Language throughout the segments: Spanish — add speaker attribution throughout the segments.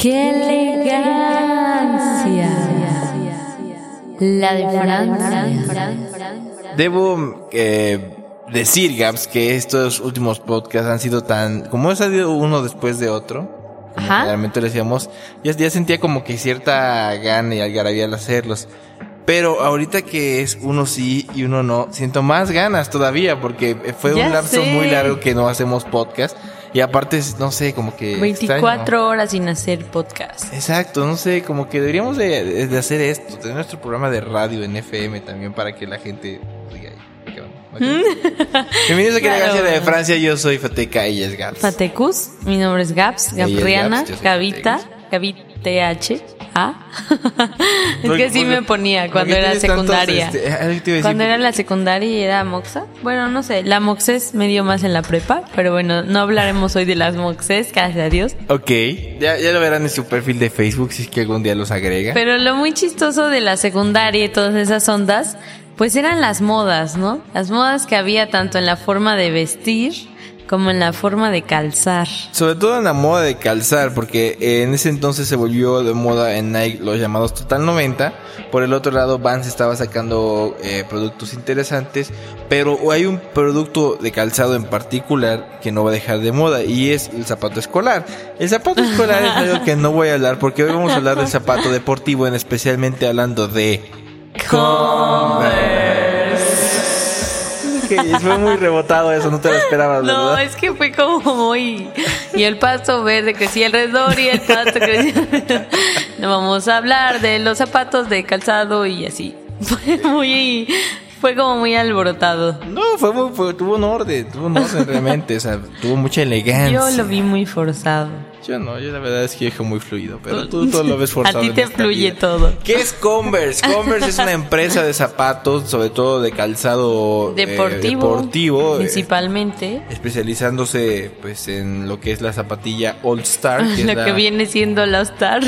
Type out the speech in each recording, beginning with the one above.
Speaker 1: ¡Qué elegancia! La de Francia.
Speaker 2: Debo eh, decir, Gaps, que estos últimos podcasts han sido tan... Como ha salido uno después de otro,
Speaker 1: Ajá.
Speaker 2: realmente le decíamos, ya, ya sentía como que cierta gana y algarabía al hacerlos. Pero ahorita que es uno sí y uno no, siento más ganas todavía porque fue
Speaker 1: Ya
Speaker 2: un lapso
Speaker 1: sé.
Speaker 2: muy largo que no hacemos podcast. Y aparte, no sé, como que...
Speaker 1: 24
Speaker 2: extraño.
Speaker 1: horas sin hacer podcast.
Speaker 2: Exacto, no sé, como que deberíamos de, de- hacer esto, tener nuestro programa de radio en FM también para que la gente ¿qué onda? Bienvenidos a. Elegancia de Francia, yo soy Fateca y es Gaps.
Speaker 1: Fatecus, mi nombre es Gaps,
Speaker 2: Ella
Speaker 1: Gabriana,
Speaker 2: Gaps, yo soy
Speaker 1: Es
Speaker 2: ¿Por-
Speaker 1: que
Speaker 2: por-
Speaker 1: me ponía cuando era secundaria.
Speaker 2: este, algo te iba a decir?
Speaker 1: Cuando era la secundaria y era moxa. Bueno, no sé, la moxes me dio más en la prepa, pero bueno, no hablaremos hoy de las moxes, gracias a Dios.
Speaker 2: Ok, ya, ya lo verán en su perfil de Facebook si es que algún día los agrega.
Speaker 1: Pero lo muy chistoso de la secundaria y todas esas ondas, pues eran las modas, ¿no? Las modas que había tanto en la forma de vestir como en la forma de calzar.
Speaker 2: Sobre todo en la moda de calzar, porque en ese entonces se volvió de moda en Nike los llamados Total 90. Por el otro lado, Vans estaba sacando eh, productos interesantes, pero hay un producto de calzado en particular que no va a dejar de moda y es el zapato escolar. El zapato escolar es algo que no voy a hablar porque hoy vamos a hablar del zapato deportivo, en especialmente hablando de que fue muy rebotado eso, no te lo esperabas,
Speaker 1: No,
Speaker 2: ¿verdad?
Speaker 1: es que fue como muy... Y el pasto verde crecía alrededor y el pasto crecía... No vamos a hablar de los zapatos de calzado y así. Fue muy... Fue como muy alborotado.
Speaker 2: No, fue, muy- fue- tuvo un orden, tuvo un orden realmente, o sea, tuvo mucha elegancia.
Speaker 1: Yo lo vi muy forzado.
Speaker 2: Yo no, yo la verdad es que dije muy fluido, pero tú todo lo ves forzado.
Speaker 1: A ti te fluye
Speaker 2: vida.
Speaker 1: todo.
Speaker 2: ¿Qué es Converse? Converse es una empresa de zapatos, sobre todo de calzado eh,
Speaker 1: Deportivo.
Speaker 2: deportivo, eh,
Speaker 1: Principalmente.
Speaker 2: especializándose pues en lo que es la zapatilla All Star, que es
Speaker 1: Lo
Speaker 2: la,
Speaker 1: que viene siendo la Star.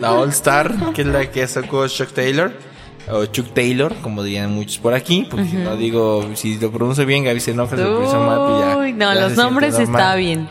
Speaker 2: la All Star, que es la que sacó Chuck Taylor. O Chuck Taylor, como dirían muchos por aquí, porque si no digo, si lo pronuncio bien, Gaby se enoja, si lo pronuncio mal, pues ya.
Speaker 1: Uy, no,
Speaker 2: ya
Speaker 1: los
Speaker 2: se
Speaker 1: nombres está bien.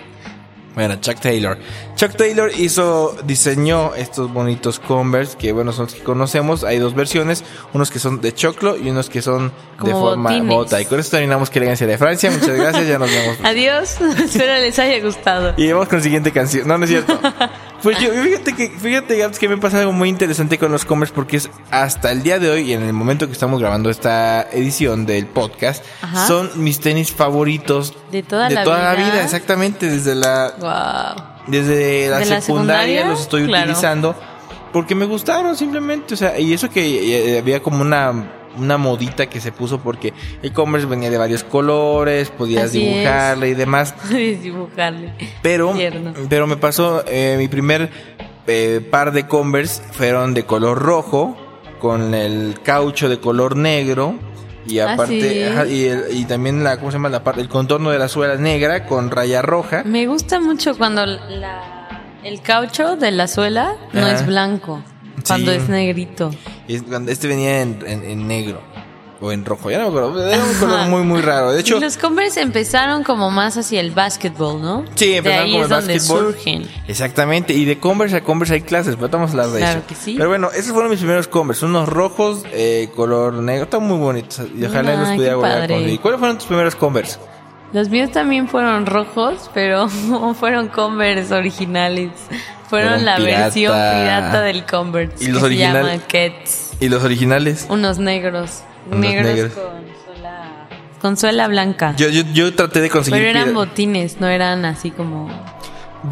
Speaker 2: Bueno, Chuck Taylor. Chuck Taylor hizo, diseñó estos bonitos Converse que, bueno, son los que conocemos. Hay dos versiones, unos que son de choclo y unos que son de
Speaker 1: Como
Speaker 2: forma
Speaker 1: botines.
Speaker 2: bota. Y con esto terminamos que elegancia de Francia. Muchas gracias, ya nos vemos.
Speaker 1: Adiós. Espero les haya gustado.
Speaker 2: Y vamos con la siguiente canción. No, no es cierto. Pues yo, fíjate que, fíjate, Gabs, que me pasa algo muy interesante con los Converse porque es hasta el día de hoy y en el momento que estamos grabando esta edición del podcast,
Speaker 1: Ajá.
Speaker 2: son mis tenis favoritos
Speaker 1: De toda
Speaker 2: de
Speaker 1: la
Speaker 2: toda la
Speaker 1: vida.
Speaker 2: exactamente, desde la
Speaker 1: Wow.
Speaker 2: desde la
Speaker 1: ¿De la
Speaker 2: secundaria los estoy
Speaker 1: Claro.
Speaker 2: utilizando porque me gustaron simplemente, o sea, y eso que eh, había como una una modita que se puso porque el Converse venía de varios colores, podías
Speaker 1: Así
Speaker 2: dibujarle y demás,
Speaker 1: Dibujarle.
Speaker 2: pero
Speaker 1: Tierno.
Speaker 2: pero me pasó eh, mi primer eh, par de Converse fueron de color rojo con el caucho de color negro y
Speaker 1: Ah,
Speaker 2: aparte y, el- y también la cómo se llama la parte el contorno de la suela negra con raya roja.
Speaker 1: Me gusta mucho cuando la, el caucho de la suela no
Speaker 2: Ajá.
Speaker 1: es blanco. Cuando es negrito.
Speaker 2: Es cuando- Este venía en, en- en negro o en rojo, ya no me acuerdo. Era un color muy, muy raro. De hecho,
Speaker 1: y los Converse empezaron como más hacia el básquetbol, ¿no?
Speaker 2: sí,
Speaker 1: de
Speaker 2: empezaron
Speaker 1: ahí
Speaker 2: como
Speaker 1: es
Speaker 2: el
Speaker 1: donde
Speaker 2: básquetbol.
Speaker 1: surgen.
Speaker 2: Exactamente. Y de Converse a Converse hay clases, pero a hablar de
Speaker 1: Claro
Speaker 2: eso.
Speaker 1: que sí.
Speaker 2: Pero bueno, esos fueron mis primeros Converse. Unos rojos, eh, color negro. Están muy bonitos. Y ojalá los pudiera
Speaker 1: padre.
Speaker 2: conseguir. ¿Cuáles fueron tus primeros Converse?
Speaker 1: Los míos también fueron rojos, pero fueron Converse originales. Fueron
Speaker 2: Fueron
Speaker 1: la
Speaker 2: pirata.
Speaker 1: versión pirata del Converse.
Speaker 2: ¿Y los
Speaker 1: que
Speaker 2: original-
Speaker 1: Se llama Kets.
Speaker 2: ¿Y los originales?
Speaker 1: Unos negros.
Speaker 2: Unos
Speaker 1: negros,
Speaker 2: negros.
Speaker 1: con suela, con suela blanca.
Speaker 2: Yo, yo, yo traté de conseguir.
Speaker 1: pero eran botines, no eran así como...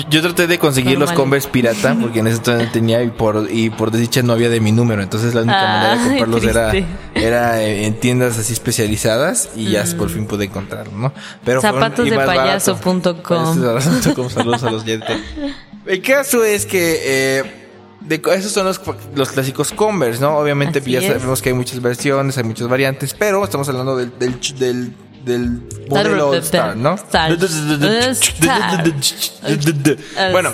Speaker 2: Yo- traté de conseguir los. Converse pirata porque en ese entonces tenía y por y por desdicha no había de mi número, entonces la única manera de comprarlos era era eh, en tiendas así especializadas y ya por fin pude encontrarlo, ¿no? Pero.
Speaker 1: Zapatosdepayaso.com.
Speaker 2: Saludos a los Yete. El caso es que eh, de, esos son los, los clásicos Converse, ¿no? Obviamente
Speaker 1: Así
Speaker 2: ya sabemos que hay muchas versiones, hay muchas variantes, pero estamos hablando del, del, del modelo Star, ¿no?
Speaker 1: Star.
Speaker 2: Bueno,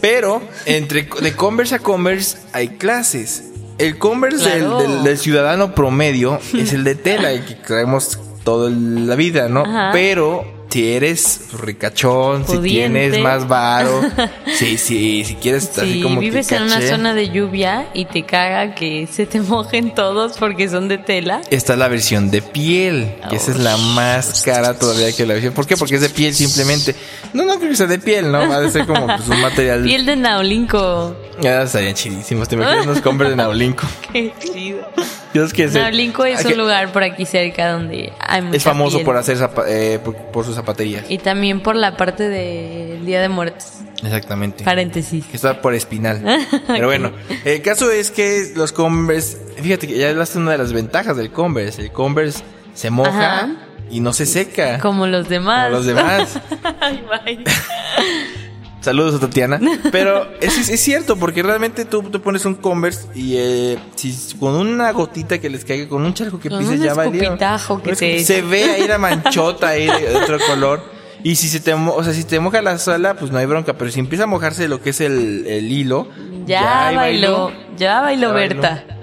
Speaker 2: pero entre de Converse a Converse hay clases. El Converse del- del, del ciudadano promedio es el de tela, el que traemos toda la vida, ¿no?
Speaker 1: Ajá.
Speaker 2: Pero si eres ricachón, si tienes más varo, sí, sí, si quieres así
Speaker 1: Si
Speaker 2: como que
Speaker 1: vives en una zona de lluvia y te caga que se te mojen todos porque son de tela.
Speaker 2: Está la versión de piel, que esa es la más cara todavía que la versión. ¿Por qué? Porque es de piel simplemente. No, no creo que sea de piel, ¿no? Va a ser como pues, un material.
Speaker 1: Piel de Naulinco.
Speaker 2: Ya estarían chidísimos. Te imaginas unos Converse de Naulinco.
Speaker 1: Qué chido.
Speaker 2: Dios que
Speaker 1: es un lugar por aquí cerca donde hay mucha
Speaker 2: Es famoso
Speaker 1: piel.
Speaker 2: por hacer zapa- eh, por, por sus zapaterías.
Speaker 1: Y también por la parte del Día de Muertos.
Speaker 2: Exactamente.
Speaker 1: Paréntesis.
Speaker 2: Que está por espinal. Pero bueno, el caso es que los Converse, fíjate que ya hablaste una de las ventajas del Converse. El Converse se moja
Speaker 1: Ajá.
Speaker 2: y no se seca.
Speaker 1: Como los demás.
Speaker 2: Como los demás.
Speaker 1: Ay, bye.
Speaker 2: Saludos a Tatiana. Pero es, cierto, porque realmente tú te pones un Converse y eh, si con una gotita que les caiga, con un charco que pises, ya valieron.
Speaker 1: que te
Speaker 2: escup- Se ve ahí la manchota ahí de, otro color. Y si se te, o sea, si te moja la sala, pues no hay bronca. Pero si empieza a mojarse lo que es el, el hilo,
Speaker 1: Ya, bailó. Ya bailó
Speaker 2: Ya bailó.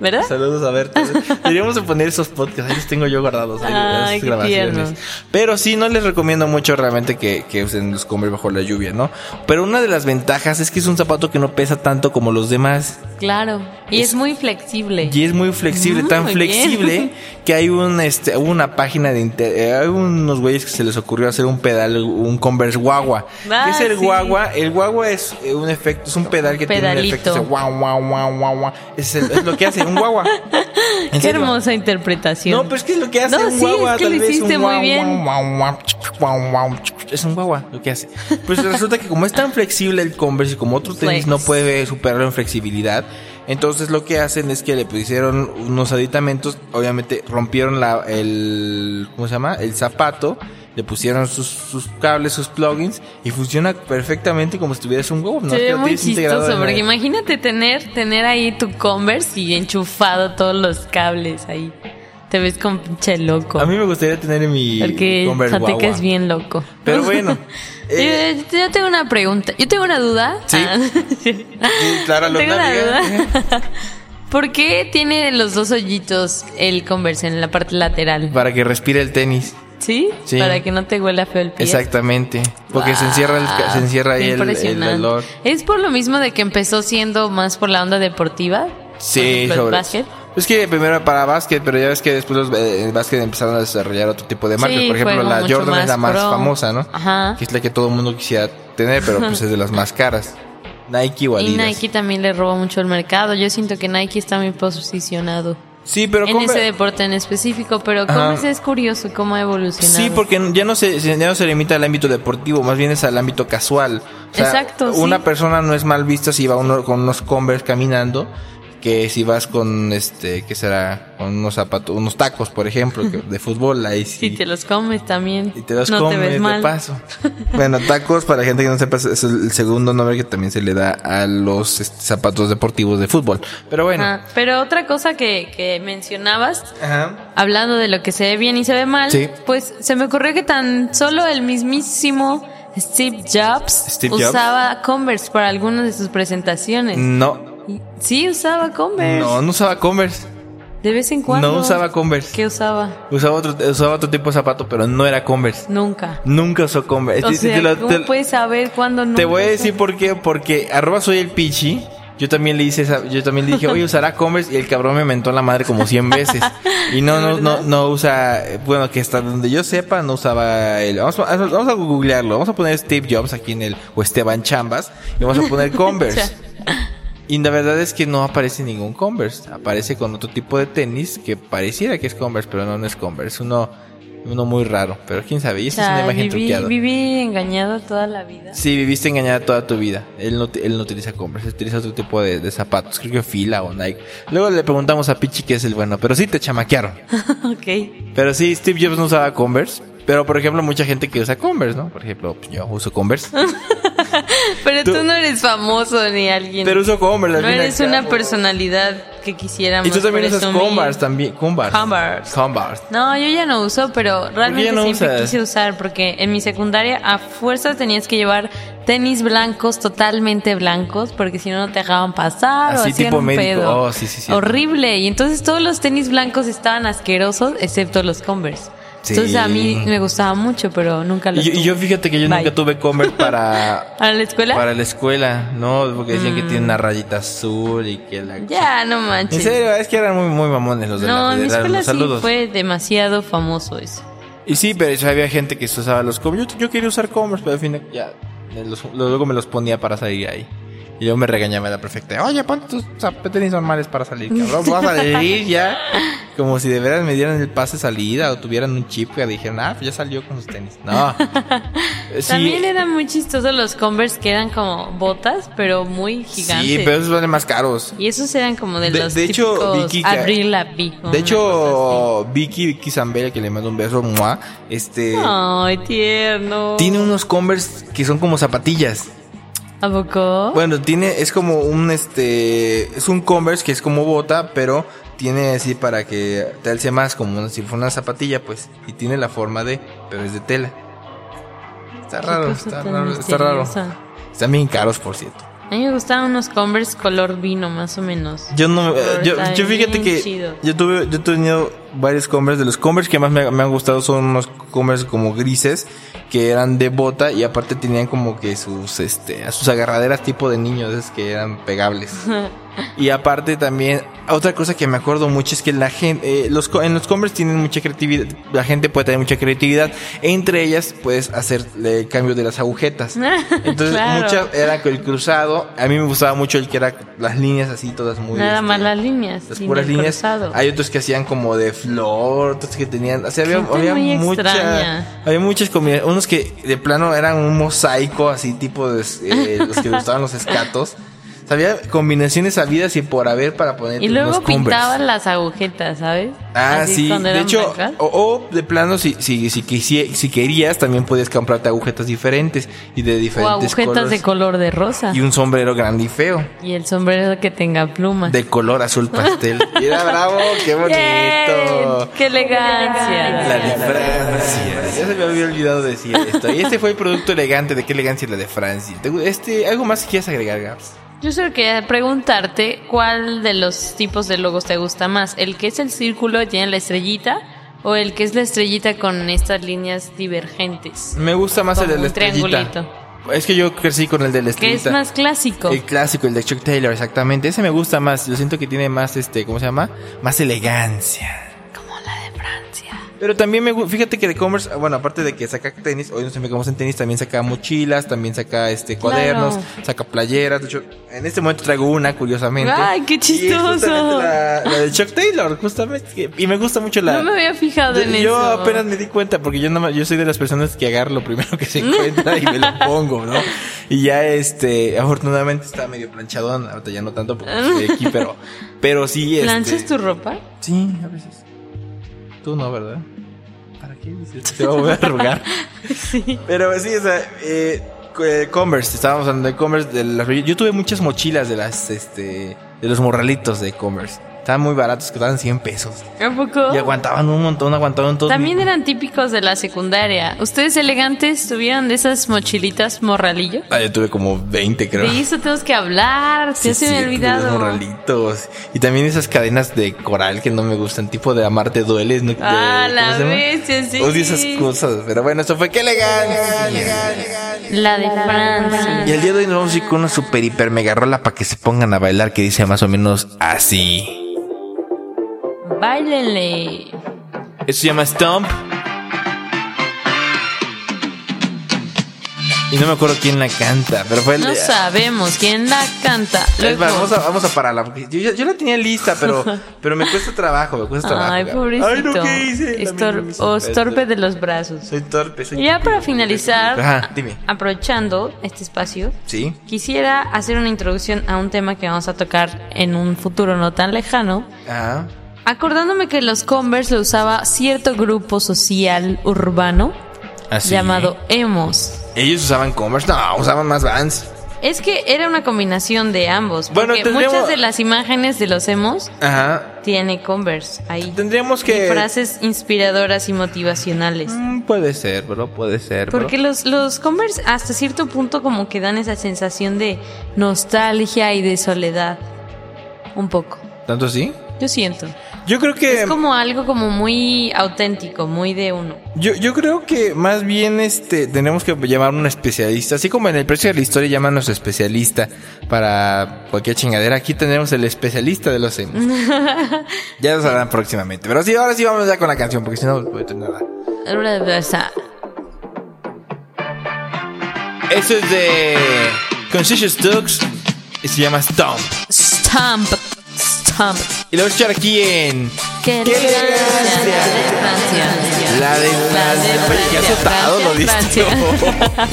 Speaker 1: ¿Verdad?
Speaker 2: Saludos a Berta. Deberíamos de poner esos podcasts, ahí los tengo yo guardados. ahí,
Speaker 1: Ay,
Speaker 2: grabaciones. Pero sí, no les recomiendo mucho realmente que, que usen los Converse bajo la lluvia, ¿no? Pero una de las ventajas es que es un zapato que no pesa tanto como los demás.
Speaker 1: Claro. Y es, muy flexible.
Speaker 2: Y es muy flexible, tan
Speaker 1: Muy
Speaker 2: flexible
Speaker 1: bien.
Speaker 2: que hay un este una página de inter- eh, hay unos güeyes que se les ocurrió hacer un pedal, un Converse guagua.
Speaker 1: Ah,
Speaker 2: ¿Qué es el
Speaker 1: sí.
Speaker 2: guagua? El guagua es eh, un efecto, es un pedal que tiene un efecto guau guau guau guau guau. Es, el- es lo que hace un guagua. ¿En
Speaker 1: Qué
Speaker 2: serio?
Speaker 1: hermosa interpretación.
Speaker 2: No, pero es que es lo que hace
Speaker 1: No,
Speaker 2: un
Speaker 1: sí,
Speaker 2: guagua.
Speaker 1: es que
Speaker 2: tal
Speaker 1: lo hiciste muy
Speaker 2: guau,
Speaker 1: bien.
Speaker 2: guau, guau. Es un guagua lo que hace. Pues resulta que como es tan flexible el Converse y como otro tenis
Speaker 1: Flex.
Speaker 2: no puede superarlo en flexibilidad, entonces lo que hacen es que le pusieron unos aditamentos, obviamente rompieron la, el, ¿cómo se llama? El zapato, le pusieron sus, sus cables, sus plugins y funciona perfectamente como si estuvieras un huevo. ¿no?
Speaker 1: Se
Speaker 2: Que
Speaker 1: ve
Speaker 2: lo
Speaker 1: muy chistoso, porque imagínate tener, tener ahí tu Converse y enchufado todos los cables ahí. Te ves como pinche loco.
Speaker 2: A mí me gustaría tener en mi
Speaker 1: porque
Speaker 2: Converse
Speaker 1: es bien loco.
Speaker 2: Pero bueno. eh,
Speaker 1: yo, yo tengo una pregunta. Yo tengo una duda.
Speaker 2: Sí.
Speaker 1: Ah,
Speaker 2: sí, Clara
Speaker 1: tengo
Speaker 2: Lorna,
Speaker 1: una duda. ¿Por qué tiene los dos hoyitos el Converse en la parte lateral?
Speaker 2: Para que respire el tenis.
Speaker 1: ¿Sí?
Speaker 2: Sí.
Speaker 1: Para que no te huela feo el pie.
Speaker 2: Exactamente. Porque se encierra el, se encierra ahí el, el
Speaker 1: impresionante.
Speaker 2: olor.
Speaker 1: ¿Es por lo mismo de que empezó siendo más por la onda deportiva?
Speaker 2: Sí,
Speaker 1: el
Speaker 2: sobre
Speaker 1: básquet.
Speaker 2: Es que primero para básquet, pero ya ves que después los eh, el básquet empezaron a desarrollar otro tipo de marcas.
Speaker 1: Sí,
Speaker 2: Por ejemplo, la Jordan es la
Speaker 1: más pro.
Speaker 2: famosa, ¿no?
Speaker 1: Ajá.
Speaker 2: Que es la que todo el mundo quisiera tener, pero pues es de las más caras. Nike o
Speaker 1: Y. Nike también le robó mucho el mercado. Yo siento que Nike está muy posicionado
Speaker 2: Sí, pero
Speaker 1: en ese deporte en específico, pero
Speaker 2: Ajá.
Speaker 1: Converse es curioso cómo ha evolucionado.
Speaker 2: Sí, porque ya no se ya no se limita al ámbito deportivo, más bien es al ámbito casual. O sea,
Speaker 1: Exacto, sí.
Speaker 2: Una persona no es mal vista si va uno con unos Converse caminando que si vas con este, ¿qué será? Con unos zapatos, unos tacos, por ejemplo, de fútbol, ahí sí.
Speaker 1: Si te los comes también.
Speaker 2: y te los
Speaker 1: no
Speaker 2: comes
Speaker 1: te ves
Speaker 2: de
Speaker 1: mal.
Speaker 2: paso. bueno, tacos, para la gente que no sepa, es el segundo nombre que también se le da a los este, zapatos deportivos de fútbol. Pero bueno.
Speaker 1: Ajá. Pero otra cosa que, que mencionabas,
Speaker 2: Ajá.
Speaker 1: hablando de lo que se ve bien y se ve mal,
Speaker 2: Sí.
Speaker 1: pues se me ocurrió que tan solo el mismísimo Steve Jobs
Speaker 2: Steve Jobs.
Speaker 1: usaba Converse para algunas de sus presentaciones.
Speaker 2: No,
Speaker 1: Sí, usaba Converse.
Speaker 2: no, no usaba Converse.
Speaker 1: De vez en cuando.
Speaker 2: No usaba Converse.
Speaker 1: ¿Qué usaba?
Speaker 2: Usaba otro, usaba otro tipo de zapato, pero no era Converse.
Speaker 1: Nunca.
Speaker 2: Nunca usó Converse.
Speaker 1: O sea,
Speaker 2: te lo-
Speaker 1: ¿cómo
Speaker 2: te-
Speaker 1: puedes saber cuándo no?
Speaker 2: Te voy a decir por qué, porque arroba soy el pichi. Yo también le hice esa- yo también le dije, oye, usará Converse y el cabrón me mentó la madre como 100 veces. Y no, no, no, no usa, bueno, que hasta donde yo sepa, no usaba el, vamos a, vamos a googlearlo, vamos a poner Steve Jobs aquí en el, o Esteban Chambas, y vamos a poner Converse. Y la verdad es que no aparece ningún Converse, aparece con otro tipo de tenis que pareciera que es Converse, pero no, no es Converse, uno, uno muy raro, pero quién sabe, y
Speaker 1: O
Speaker 2: esa es una imagen
Speaker 1: viví,
Speaker 2: truqueada.
Speaker 1: viví engañado toda la vida.
Speaker 2: Sí, viviste engañada toda tu vida. Él no, él no utiliza Converse, utiliza otro tipo de, de zapatos. Creo que Fila o Nike. Luego le preguntamos a Pichi qué es el bueno, pero sí te chamaquearon.
Speaker 1: ok.
Speaker 2: Pero sí, Steve Jobs no usaba Converse. Pero por ejemplo, mucha gente que usa Converse, ¿no? Por ejemplo, yo uso Converse.
Speaker 1: Pero
Speaker 2: Tú-
Speaker 1: tú, no eres famoso ni alguien.
Speaker 2: Pero uso Converse.
Speaker 1: no eres una personalidad que quisiéramos.
Speaker 2: Y tú también usas. Converse también. Converse.
Speaker 1: Converse.
Speaker 2: Converse.
Speaker 1: No, yo ya no uso, pero realmente
Speaker 2: no
Speaker 1: siempre
Speaker 2: usas?
Speaker 1: quise usar porque en mi secundaria a fuerzas tenías que llevar tenis blancos, totalmente blancos, porque si no no te dejaban pasar
Speaker 2: Así
Speaker 1: o hacían
Speaker 2: tipo
Speaker 1: un
Speaker 2: médico.
Speaker 1: pedo.
Speaker 2: Oh, sí, sí, sí.
Speaker 1: Horrible. Y entonces todos los tenis blancos estaban asquerosos, excepto los Converse.
Speaker 2: Sí.
Speaker 1: Entonces a mí me gustaba mucho, pero nunca
Speaker 2: Y
Speaker 1: los
Speaker 2: yo, y yo fíjate que yo
Speaker 1: Bye.
Speaker 2: nunca tuve Converse para,
Speaker 1: ¿A la escuela?
Speaker 2: para la escuela, ¿no? Porque decían que tiene una rayita azul y que la...
Speaker 1: Ya, no manches.
Speaker 2: En serio, es que eran muy, muy mamones los de
Speaker 1: No,
Speaker 2: la
Speaker 1: en mi escuela
Speaker 2: Los
Speaker 1: sí
Speaker 2: saludos.
Speaker 1: fue demasiado famoso eso.
Speaker 2: Y sí, pero eso había gente que usaba los Converse. Yo, yo quería usar Converse, pero al fin ya... los- luego me los ponía para salir ahí. Y yo me regañaba la perfecta. Oye, ponte tus zap- tenis normales para salir, cabrón. Vas a salir ya. Como si de veras me dieran el pase de salida o tuvieran un chip que dijeran, ah, ya salió con sus tenis. No. Sí,
Speaker 1: También eran muy chistosos los Converse que eran como botas, pero muy gigantes.
Speaker 2: sí, pero esos valen más caros.
Speaker 1: Y esos eran como de,
Speaker 2: De-
Speaker 1: los
Speaker 2: de hecho, Vicky,
Speaker 1: Lavigne, o
Speaker 2: De hecho, Vicky, Vicky Zambella, que le mando un beso, ¡mua! este.
Speaker 1: Ay, tierno.
Speaker 2: tiene unos Converse que son como zapatillas.
Speaker 1: ¿A poco?
Speaker 2: Bueno, tiene, es como un, este, es un Converse que es como bota, pero tiene así para que te alce más, como si fuera una zapatilla, pues, y tiene la forma de, pero es de tela. Está raro, está raro, está raro. Están bien caros, por cierto.
Speaker 1: A mí me gustaban unos Converse color vino, más o menos.
Speaker 2: Yo no, eh, yo, yo fíjate que
Speaker 1: chido.
Speaker 2: yo tuve, yo he tenido varios Converse. De los Converse que más me, me han gustado son unos Converse como grises que eran de bota y aparte tenían como que sus, este, sus agarraderas tipo de niños, esas que eran pegables. y aparte también otra cosa que me acuerdo mucho es que la gente, eh, los en los Converse tienen mucha creatividad, la gente puede tener mucha creatividad. Entre ellas puedes hacer el cambio de las agujetas. Entonces
Speaker 1: Claro.
Speaker 2: muchas era el cruzado. A mí me gustaba mucho el que era las líneas así todas muy
Speaker 1: Nada
Speaker 2: este,
Speaker 1: más las líneas.
Speaker 2: las puras líneas.
Speaker 1: cruzado.
Speaker 2: Hay otros que hacían como de flor, otros que tenían, o sea, había, había mucha, había muchas combinaciones, unos que de plano eran un mosaico así tipo de eh, los que gustaban los escatos. O había combinaciones habidas y por haber para poner
Speaker 1: Y luego pintaban las agujetas, ¿sabes?
Speaker 2: Ah,
Speaker 1: Así
Speaker 2: sí. De hecho, o, o de plano, si, si, si, quisi- si querías, también podías comprarte agujetas diferentes y de
Speaker 1: O
Speaker 2: diferentes
Speaker 1: agujetas
Speaker 2: colores.
Speaker 1: de color de rosa.
Speaker 2: Y un sombrero grande y feo.
Speaker 1: Y el sombrero que tenga plumas.
Speaker 2: De color azul pastel. Mira, bravo, qué bonito.
Speaker 1: Bien, ¡Qué elegancia!
Speaker 2: La de Francia. Ya se me había olvidado decir esto. Y este fue el producto elegante. ¿De qué elegancia la de Francia? ¿Te- Este, ¿Algo más que quieras agregar, Gabs?
Speaker 1: Yo solo quería preguntarte cuál de los tipos de logos te gusta más. ¿El que es el círculo tiene la estrellita? ¿O el que es la estrellita con estas líneas divergentes?
Speaker 2: Me gusta más el de la estrellita.
Speaker 1: triangulito.
Speaker 2: Es que yo crecí con el de la
Speaker 1: Que
Speaker 2: estrellita.
Speaker 1: es más clásico.
Speaker 2: El clásico, el de Chuck Taylor, exactamente. Ese me gusta más. Yo siento que tiene más, este, ¿cómo se llama? Más elegancia. Pero también me fíjate que de Commerce, bueno, aparte de que saca tenis, hoy nos enfocamos en tenis, también saca mochilas, también saca este cuadernos,
Speaker 1: Claro.
Speaker 2: saca playeras. De hecho, en este momento traigo una, curiosamente.
Speaker 1: ¡Ay, qué chistoso!
Speaker 2: La, la de Chuck Taylor, justamente. Y me gusta mucho la.
Speaker 1: No me había fijado en
Speaker 2: yo
Speaker 1: eso.
Speaker 2: apenas me di cuenta porque yo no, yo soy de las personas que agarro lo primero que se encuentra y me lo pongo, ¿no? Y ya este, afortunadamente está medio planchadón, ahorita ya no tanto porque estoy aquí, pero, pero sí, este.
Speaker 1: ¿Planchas tu ropa?
Speaker 2: Sí, a veces. Tú no, ¿verdad? ¿Para qué dices? Te voy a arrugar.
Speaker 1: Sí.
Speaker 2: Pero sí, o sea, eh, eh, Converse, estábamos hablando de Converse. De las, yo tuve muchas mochilas de las, este, de los morralitos de Converse. Estaban muy baratos, costaban 100 pesos.
Speaker 1: ¿A poco?
Speaker 2: Y aguantaban un montón, aguantaban todos.
Speaker 1: También
Speaker 2: mi-
Speaker 1: eran típicos de la secundaria. ¿Ustedes elegantes tuvieron de esas mochilitas morralillo?
Speaker 2: Ah, yo tuve como 20, creo.
Speaker 1: De eso tenemos que hablar.
Speaker 2: Sí,
Speaker 1: ya se me ha olvidado.
Speaker 2: morralitos. Y también esas cadenas de coral que no me gustan, tipo de amarte dueles. ¿no?
Speaker 1: Ah,
Speaker 2: ¿cómo
Speaker 1: la bestia, sí.
Speaker 2: Odio esas cosas. Pero bueno, eso fue qué elegancia.
Speaker 1: La de Francia.
Speaker 2: Y el día de hoy nos vamos a ir con una super hiper mega rola para que se pongan a bailar que dice más o menos así.
Speaker 1: Báilenle.
Speaker 2: Eso se llama Stomp. Y no me acuerdo quién la canta, pero fue el
Speaker 1: No sabemos quién la canta. Luego-
Speaker 2: vamos, a, vamos a pararla. porque Yo, yo- yo la tenía lista, pero, pero me cuesta trabajo, me cuesta trabajo.
Speaker 1: Ay, pobrecito.
Speaker 2: Ay, no, ¿qué hice?
Speaker 1: Estor-
Speaker 2: También me hice
Speaker 1: o
Speaker 2: pedo.
Speaker 1: estorpe de los brazos.
Speaker 2: Soy torpe, soy
Speaker 1: Y ya para finalizar,
Speaker 2: Ajá, dime.
Speaker 1: aprovechando este espacio,
Speaker 2: Sí.
Speaker 1: quisiera hacer una introducción a un tema que vamos a tocar en un futuro no tan lejano.
Speaker 2: Ah.
Speaker 1: Acordándome que los Converse lo usaba cierto grupo social urbano
Speaker 2: Así.
Speaker 1: llamado emos.
Speaker 2: Ellos usaban Converse, no, usaban más Vans.
Speaker 1: Es que era una combinación de ambos.
Speaker 2: Bueno,
Speaker 1: Porque
Speaker 2: tendríamos-
Speaker 1: muchas de las imágenes de los emos
Speaker 2: Ajá.
Speaker 1: tiene Converse ahí.
Speaker 2: Tendríamos
Speaker 1: Y
Speaker 2: que.
Speaker 1: frases inspiradoras y motivacionales.
Speaker 2: Mm, puede ser, bro, puede ser. bro.
Speaker 1: Porque los, los Converse hasta cierto punto como que dan esa sensación de nostalgia y de soledad. Un poco.
Speaker 2: ¿Tanto así?
Speaker 1: Yo siento.
Speaker 2: Yo creo que.
Speaker 1: Es como algo como muy auténtico, muy de uno.
Speaker 2: Yo, yo creo que más bien este tenemos que llamar a un especialista, así como en el precio de la historia llaman a nuestro especialista para cualquier chingadera, aquí tenemos el especialista de los emos. ya lo sabrán próximamente. Pero sí, ahora sí vamos ya con la canción, porque si no voy a tener nada. Eso es de Conscious Dogs y se llama Stomp.
Speaker 1: Stomp. Stomp.
Speaker 2: Y lo voy a escuchar aquí en
Speaker 1: ¡Qué
Speaker 2: ¡Qué
Speaker 1: elegancia!
Speaker 2: elegancia!
Speaker 1: La de
Speaker 2: La de-
Speaker 1: Francia.
Speaker 2: Oye, qué azotado lo
Speaker 1: Francia,
Speaker 2: diste.
Speaker 1: Francia.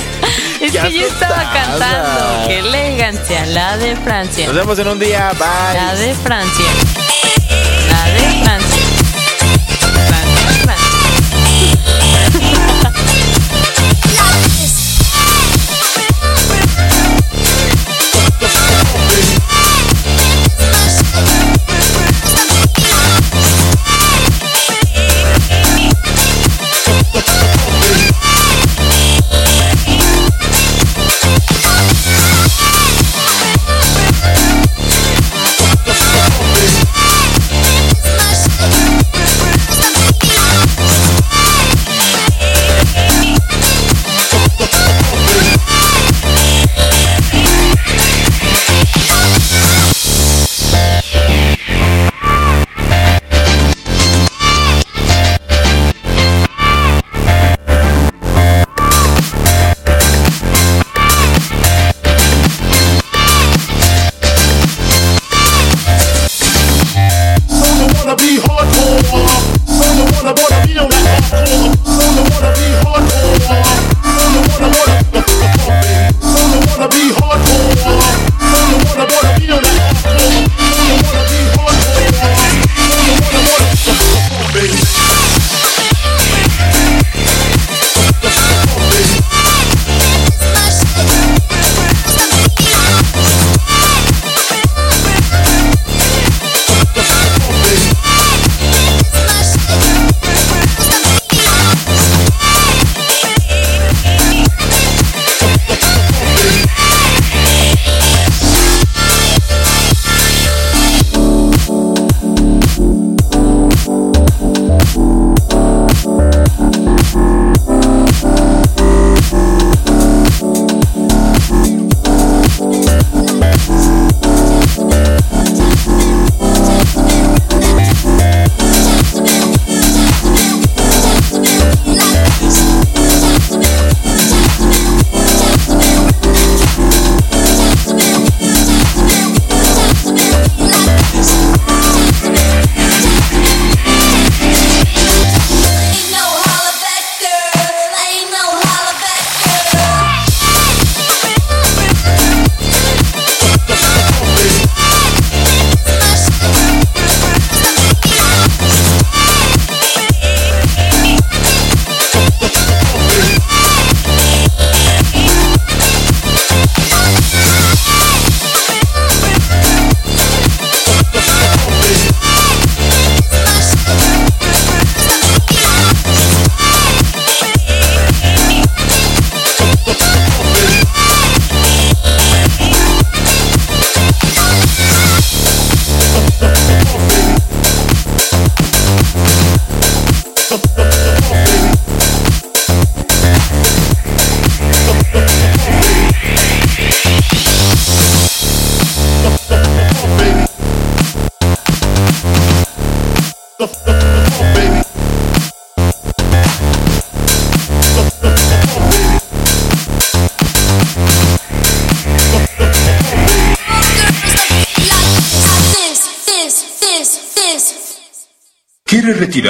Speaker 1: es que yo estaba cantando. ¡Qué elegancia! La de Francia.
Speaker 2: Nos vemos en un día. Bye.
Speaker 1: La de Francia. La de Francia. Francia,